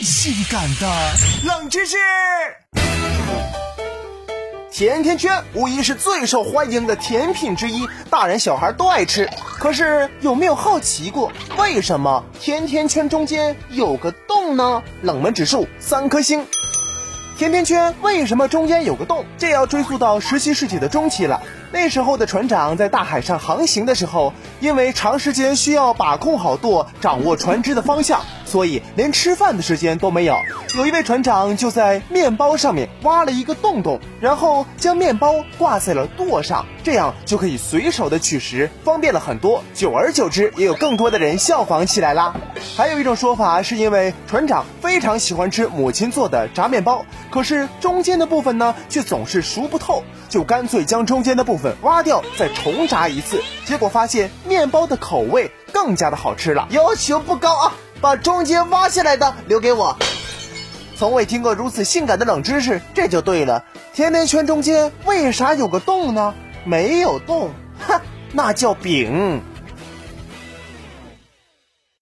性感的冷知识。甜甜圈无疑是最受欢迎的甜品之一，大人小孩都爱吃。可是有没有好奇过，为什么甜甜圈中间有个洞呢？冷门指数三颗星。甜甜圈为什么中间有个洞？这要追溯到十七世纪的中期了。那时候的船长在大海上航行的时候，因为长时间需要把控好舵，掌握船只的方向，所以连吃饭的时间都没有。有一位船长就在面包上面挖了一个洞洞，然后将面包挂在了舵上，这样就可以随手的取食，方便了很多。久而久之，也有更多的人效仿起来啦。还有一种说法，是因为船长非常喜欢吃母亲做的炸面包。可是中间的部分呢，却总是熟不透，就干脆将中间的部分挖掉，再重炸一次。结果发现面包的口味更加的好吃了。要求不高啊，把中间挖下来的留给我。从未听过如此性感的冷知识，这就对了。甜甜圈中间为啥有个洞呢？没有洞，哈，那叫饼。